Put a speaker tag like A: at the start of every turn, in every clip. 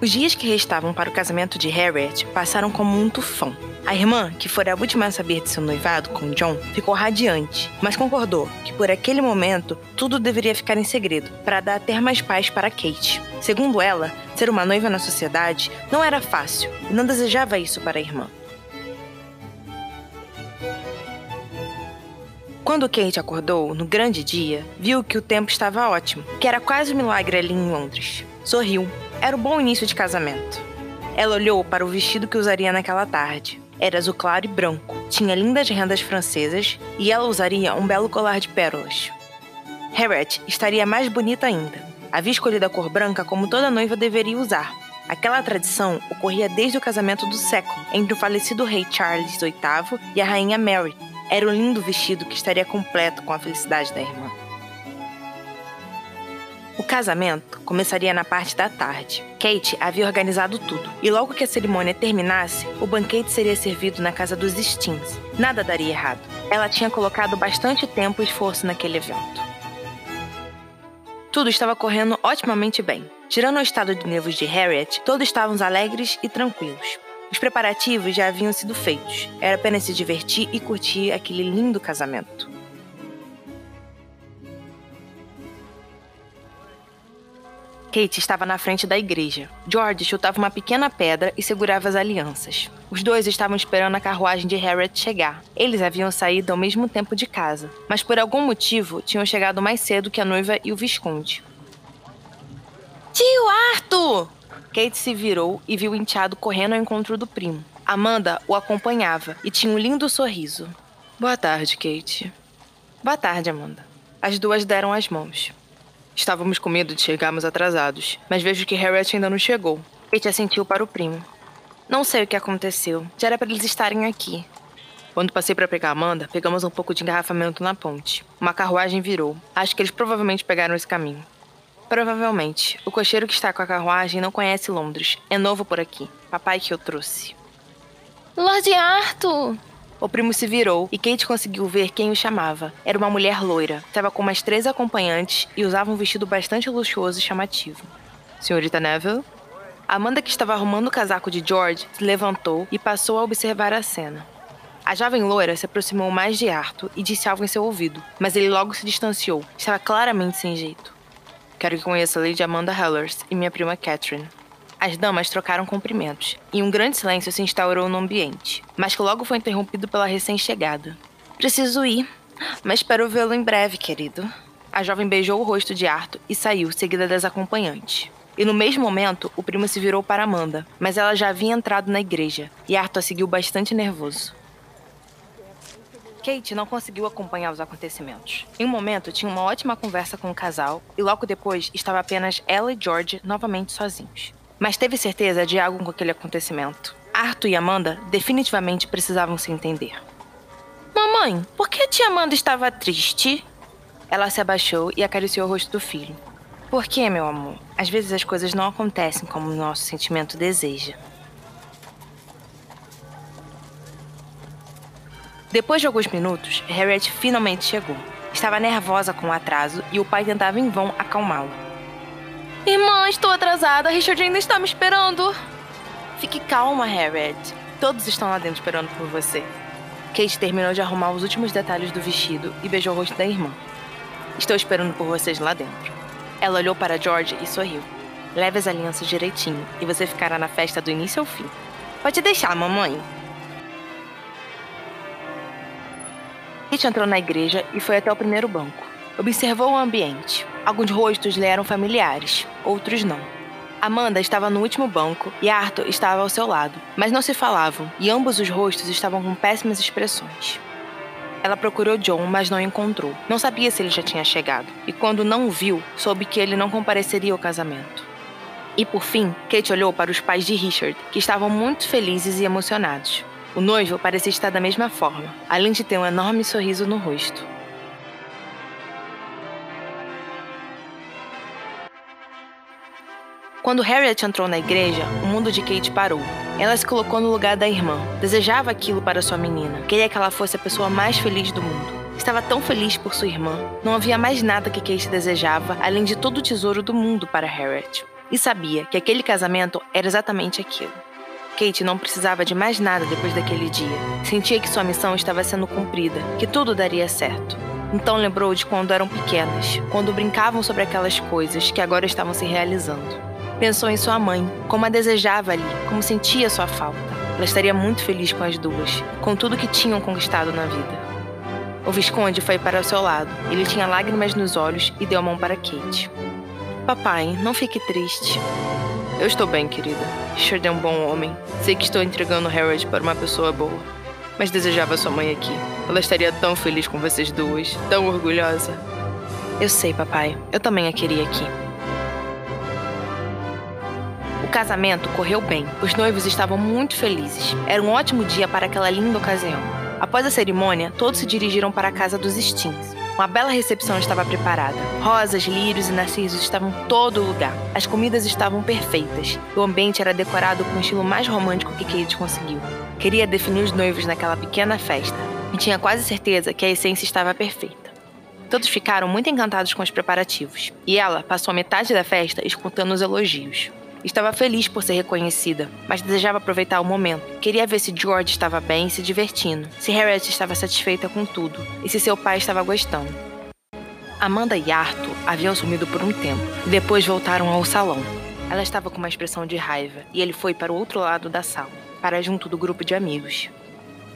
A: Os dias que restavam para o casamento de Harriet passaram como um tufão. A irmã, que fora a última a saber de seu noivado com John, ficou radiante, mas concordou que por aquele momento tudo deveria ficar em segredo para dar até mais paz para Kate. Segundo ela, ser uma noiva na sociedade não era fácil e não desejava isso para a irmã. Quando Kate acordou, no grande dia, viu que o tempo estava ótimo, que era quase um milagre ali em Londres. Sorriu. Era um bom início de casamento. Ela olhou para o vestido que usaria naquela tarde. Era azul claro e branco, tinha lindas rendas francesas e ela usaria um belo colar de pérolas. Harriet estaria mais bonita ainda. Havia escolhido a cor branca como toda noiva deveria usar. Aquela tradição ocorria desde o casamento do século entre o falecido rei Charles VIII e a rainha Mary. Era um lindo vestido que estaria completo com a felicidade da irmã. O casamento começaria na parte da tarde. Kate havia organizado tudo, e logo que a cerimônia terminasse, o banquete seria servido na casa dos Steens. Nada daria errado. Ela tinha colocado bastante tempo e esforço naquele evento. Tudo estava correndo otimamente bem. Tirando o estado de nervos de Harriet, todos estavam alegres e tranquilos. Os preparativos já haviam sido feitos. Era apenas se divertir e curtir aquele lindo casamento. Kate estava na frente da igreja. George chutava uma pequena pedra e segurava as alianças. Os dois estavam esperando a carruagem de Harriet chegar. Eles haviam saído ao mesmo tempo de casa, mas por algum motivo tinham chegado mais cedo que a noiva e o Visconde. Tio Arthur! Kate se virou e viu o enteado correndo ao encontro do primo. Amanda o acompanhava e tinha um lindo sorriso. Boa tarde, Kate. Boa tarde, Amanda. As duas deram as mãos. Estávamos com medo de chegarmos atrasados, mas vejo que Harriet ainda não chegou. Kate assentiu para o primo. Não sei o que aconteceu. Já era para eles estarem aqui. Quando passei para pegar Amanda, pegamos um pouco de engarrafamento na ponte. Uma carruagem virou. Acho que eles provavelmente pegaram esse caminho. Provavelmente. O cocheiro que está com a carruagem não conhece Londres. É novo por aqui. Papai que eu trouxe.
B: Lord Arthur!
A: O primo se virou e Kate conseguiu ver quem o chamava. Era uma mulher loira. Estava com mais três acompanhantes e usava um vestido bastante luxuoso e chamativo. Senhorita Neville? Amanda, que estava arrumando o casaco de George, se levantou e passou a observar a cena. A jovem loira se aproximou mais de Arthur e disse algo em seu ouvido, mas ele logo se distanciou. Estava claramente sem jeito. Quero que conheça a Lady Amanda Hellers e minha prima Catherine. As damas trocaram cumprimentos, e um grande silêncio se instaurou no ambiente, mas que logo foi interrompido pela recém-chegada. Preciso ir, mas espero vê-lo em breve, querido. A jovem beijou o rosto de Arthur e saiu, seguida das acompanhantes. E no mesmo momento, o primo se virou para Amanda, mas ela já havia entrado na igreja, e Arthur a seguiu bastante nervoso. Kate não conseguiu acompanhar os acontecimentos. Em um momento, tinha uma ótima conversa com o casal, e logo depois estava apenas ela e George novamente sozinhos mas teve certeza de algo com aquele acontecimento. Arthur e Amanda definitivamente precisavam se entender. Mamãe, por que a tia Amanda estava triste? Ela se abaixou e acariciou o rosto do filho. Por que, meu amor? Às vezes as coisas não acontecem como o nosso sentimento deseja. Depois de alguns minutos, Harriet finalmente chegou. Estava nervosa com o atraso e o pai tentava em vão acalmá-lo.
B: Irmã, estou atrasada. Richard ainda está me esperando.
A: Fique calma, Harriet. Todos estão lá dentro esperando por você. Kate terminou de arrumar os últimos detalhes do vestido e beijou o rosto da irmã. Estou esperando por vocês lá dentro. Ela olhou para George e sorriu. Leve as alianças direitinho e você ficará na festa do início ao fim. Pode deixar, mamãe. Kate entrou na igreja e foi até o primeiro banco. Observou o ambiente. Alguns rostos lhe eram familiares, outros não. Amanda estava no último banco e Arthur estava ao seu lado, mas não se falavam e ambos os rostos estavam com péssimas expressões. Ela procurou John, mas não encontrou. Não sabia se ele já tinha chegado, e quando não o viu, soube que ele não compareceria ao casamento. E por fim, Kate olhou para os pais de Richard, que estavam muito felizes e emocionados. O noivo parecia estar da mesma forma, além de ter um enorme sorriso no rosto. Quando Harriet entrou na igreja, o mundo de Kate parou. Ela se colocou no lugar da irmã. Desejava aquilo para sua menina. Queria que ela fosse a pessoa mais feliz do mundo. Estava tão feliz por sua irmã. Não havia mais nada que Kate desejava, além de todo o tesouro do mundo para Harriet. e sabia que aquele casamento era exatamente aquilo. Kate não precisava de mais nada depois daquele dia. Sentia que sua missão estava sendo cumprida, que tudo daria certo. Então lembrou de quando eram pequenas, quando brincavam sobre aquelas coisas que agora estavam se realizando. Pensou em sua mãe, como a desejava ali, como sentia sua falta. Ela estaria muito feliz com as duas, com tudo que tinham conquistado na vida. O Visconde foi para o seu lado. Ele tinha lágrimas nos olhos e deu a mão para Kate. Papai, não fique triste. Eu estou bem, querida. Richard é um bom homem. Sei que estou entregando Harold para uma pessoa boa. Mas desejava sua mãe aqui. Ela estaria tão feliz com vocês duas, tão orgulhosa. Eu sei, papai. Eu também a queria aqui. O casamento correu bem. Os noivos estavam muito felizes. Era um ótimo dia para aquela linda ocasião. Após a cerimônia, todos se dirigiram para a casa dos Stins. Uma bela recepção estava preparada. Rosas, lírios e narcisos estavam em todo lugar. As comidas estavam perfeitas. O ambiente era decorado com o estilo mais romântico que Kate conseguiu. Queria definir os noivos naquela pequena festa. E tinha quase certeza que a essência estava perfeita. Todos ficaram muito encantados com os preparativos. E ela passou metade da festa escutando os elogios. Estava feliz por ser reconhecida, mas desejava aproveitar o momento. Queria ver se George estava bem e se divertindo, se Harriet estava satisfeita com tudo e se seu pai estava gostando. Amanda e Arthur haviam sumido por um tempo e depois voltaram ao salão. Ela estava com uma expressão de raiva e ele foi para o outro lado da sala, para junto do grupo de amigos.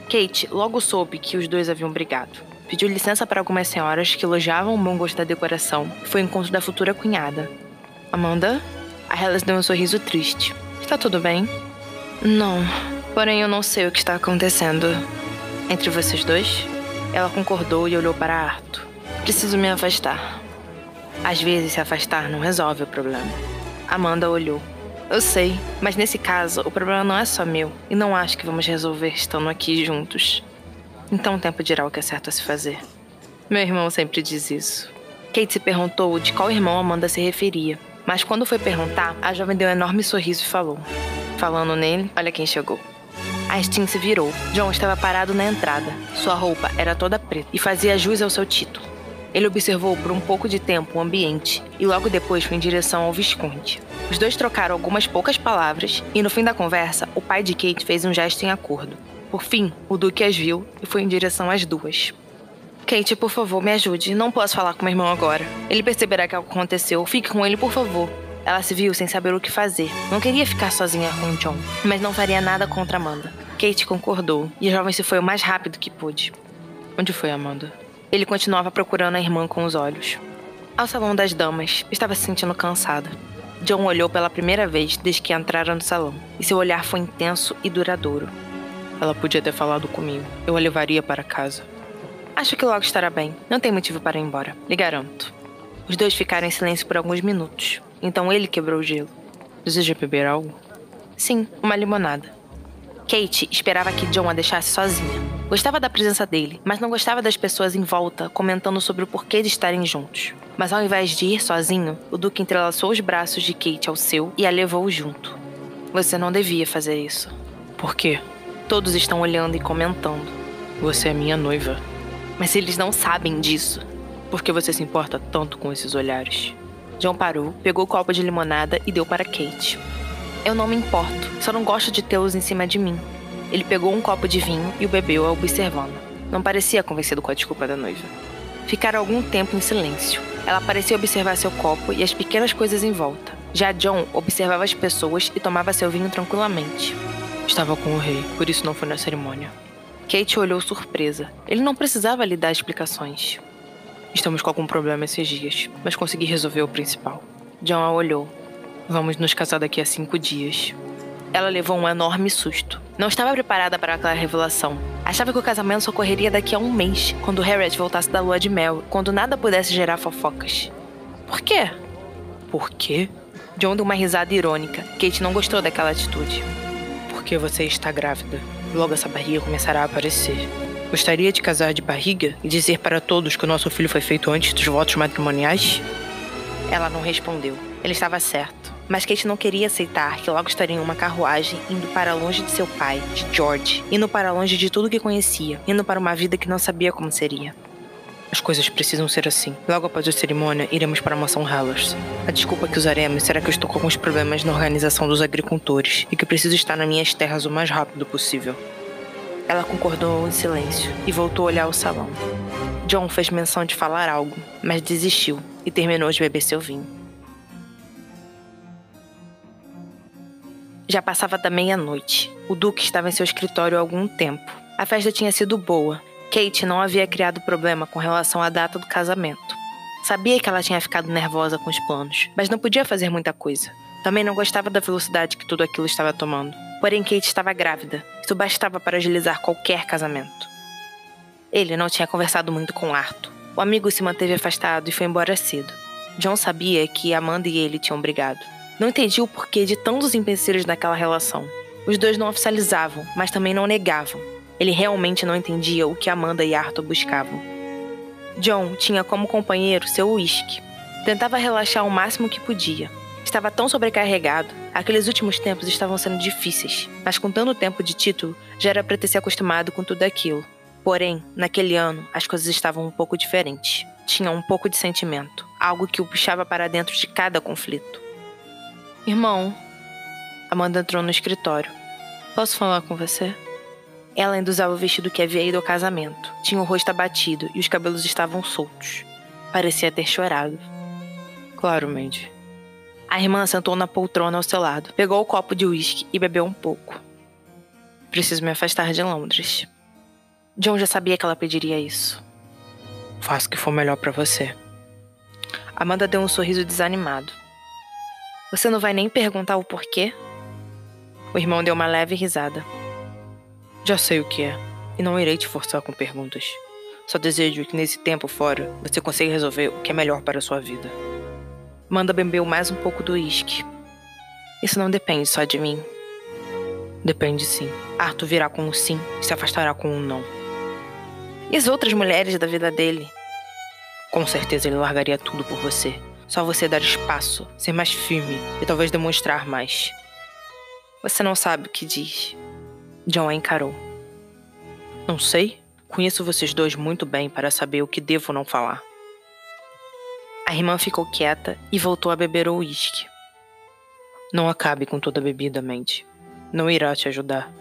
A: Kate logo soube que os dois haviam brigado. Pediu licença para algumas senhoras que elogiavam o bom gosto da decoração e foi ao encontro da futura cunhada. Amanda, Hellas deu um sorriso triste. Está tudo bem? Não. Porém, eu não sei o que está acontecendo. Entre vocês dois? Ela concordou e olhou para Arthur. Preciso me afastar. Às vezes, se afastar não resolve o problema. Amanda olhou. Eu sei, mas nesse caso, o problema não é só meu, e não acho que vamos resolver estando aqui juntos. Então o tempo dirá o que é certo a se fazer. Meu irmão sempre diz isso. Kate se perguntou de qual irmão Amanda se referia, mas quando foi perguntar, a jovem deu um enorme sorriso e falou: Falando nele, olha quem chegou. A Stin se virou. John estava parado na entrada. Sua roupa era toda preta e fazia jus ao seu título. Ele observou por um pouco de tempo o ambiente e logo depois foi em direção ao Visconde. Os dois trocaram algumas poucas palavras e no fim da conversa, o pai de Kate fez um gesto em acordo. Por fim, o Duque as viu e foi em direção às duas. Kate, por favor, me ajude. Não posso falar com meu irmão agora. Ele perceberá que algo aconteceu. Fique com ele, por favor. Ela se viu sem saber o que fazer. Não queria ficar sozinha com John, mas não faria nada contra Amanda. Kate concordou e a jovem se foi o mais rápido que pôde. Onde foi Amanda? Ele continuava procurando a irmã com os olhos. Ao salão das damas, estava se sentindo cansada. John olhou pela primeira vez desde que entraram no salão, e seu olhar foi intenso e duradouro. Ela podia ter falado comigo. Eu a levaria para casa. Acho que logo estará bem. Não tem motivo para ir embora, lhe garanto. Os dois ficaram em silêncio por alguns minutos. Então ele quebrou o gelo. Deseja beber algo? Sim, uma limonada. Kate esperava que John a deixasse sozinha. Gostava da presença dele, mas não gostava das pessoas em volta comentando sobre o porquê de estarem juntos. Mas ao invés de ir sozinho, o Duque entrelaçou os braços de Kate ao seu e a levou junto. Você não devia fazer isso. Por quê? Todos estão olhando e comentando. Você é minha noiva. Mas eles não sabem disso. Por que você se importa tanto com esses olhares? John parou, pegou o copo de limonada e deu para Kate. Eu não me importo, só não gosto de tê-los em cima de mim. Ele pegou um copo de vinho e o bebeu observando. Não parecia convencido com a desculpa da noiva. Ficaram algum tempo em silêncio. Ela parecia observar seu copo e as pequenas coisas em volta. Já John observava as pessoas e tomava seu vinho tranquilamente. Estava com o rei, por isso não foi na cerimônia. Kate olhou surpresa. Ele não precisava lhe dar explicações. Estamos com algum problema esses dias, mas consegui resolver o principal. John a olhou. Vamos nos casar daqui a cinco dias. Ela levou um enorme susto. Não estava preparada para aquela revelação. Achava que o casamento ocorreria daqui a um mês, quando Harriet voltasse da lua de mel, quando nada pudesse gerar fofocas. Por quê? Por quê? John deu uma risada irônica. Kate não gostou daquela atitude. Porque você está grávida. Logo essa barriga começará a aparecer. Gostaria de casar de barriga e dizer para todos que o nosso filho foi feito antes dos votos matrimoniais? Ela não respondeu. Ele estava certo. Mas Kate não queria aceitar que logo estaria em uma carruagem indo para longe de seu pai, de George, indo para longe de tudo que conhecia, indo para uma vida que não sabia como seria. As coisas precisam ser assim. Logo após a cerimônia, iremos para a mansão Hellers. A desculpa que usaremos será que eu estou com alguns problemas na organização dos agricultores e que preciso estar nas minhas terras o mais rápido possível. Ela concordou em silêncio e voltou a olhar o salão. John fez menção de falar algo, mas desistiu e terminou de beber seu vinho. Já passava da meia-noite. O Duque estava em seu escritório há algum tempo. A festa tinha sido boa Kate não havia criado problema com relação à data do casamento. Sabia que ela tinha ficado nervosa com os planos, mas não podia fazer muita coisa. Também não gostava da velocidade que tudo aquilo estava tomando. Porém, Kate estava grávida. Isso bastava para agilizar qualquer casamento. Ele não tinha conversado muito com Arthur. O amigo se manteve afastado e foi embora cedo. John sabia que Amanda e ele tinham brigado. Não entendia o porquê de tantos empecilhos naquela relação. Os dois não oficializavam, mas também não negavam. Ele realmente não entendia o que Amanda e Arthur buscavam. John tinha como companheiro seu uísque. Tentava relaxar o máximo que podia. Estava tão sobrecarregado, aqueles últimos tempos estavam sendo difíceis, mas com tanto tempo de título, já era para ter se acostumado com tudo aquilo. Porém, naquele ano, as coisas estavam um pouco diferentes. Tinha um pouco de sentimento, algo que o puxava para dentro de cada conflito. Irmão, Amanda entrou no escritório. Posso falar com você? Ela ainda usava o vestido que havia ido ao casamento. Tinha o rosto abatido e os cabelos estavam soltos. Parecia ter chorado. Claro, Mandy. A irmã sentou na poltrona ao seu lado, pegou o copo de uísque e bebeu um pouco. Preciso me afastar de Londres. John já sabia que ela pediria isso. Faça o que for melhor para você. Amanda deu um sorriso desanimado. Você não vai nem perguntar o porquê? O irmão deu uma leve risada. Já sei o que é, e não irei te forçar com perguntas. Só desejo que nesse tempo fora você consiga resolver o que é melhor para a sua vida. Manda bebeu mais um pouco do uísque. Isso não depende só de mim. Depende sim. Arthur virá com um sim e se afastará com um não. E as outras mulheres da vida dele? Com certeza ele largaria tudo por você. Só você dar espaço, ser mais firme e talvez demonstrar mais. Você não sabe o que diz. John a encarou. Não sei. Conheço vocês dois muito bem para saber o que devo ou não falar. A irmã ficou quieta e voltou a beber o uísque. Não acabe com toda a bebida, mente. Não irá te ajudar.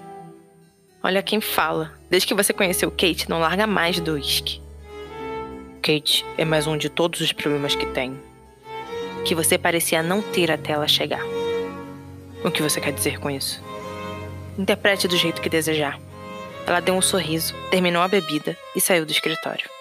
A: Olha quem fala. Desde que você conheceu Kate, não larga mais do uísque. Kate é mais um de todos os problemas que tem. Que você parecia não ter até ela chegar. O que você quer dizer com isso? Interprete do jeito que desejar. Ela deu um sorriso, terminou a bebida e saiu do escritório.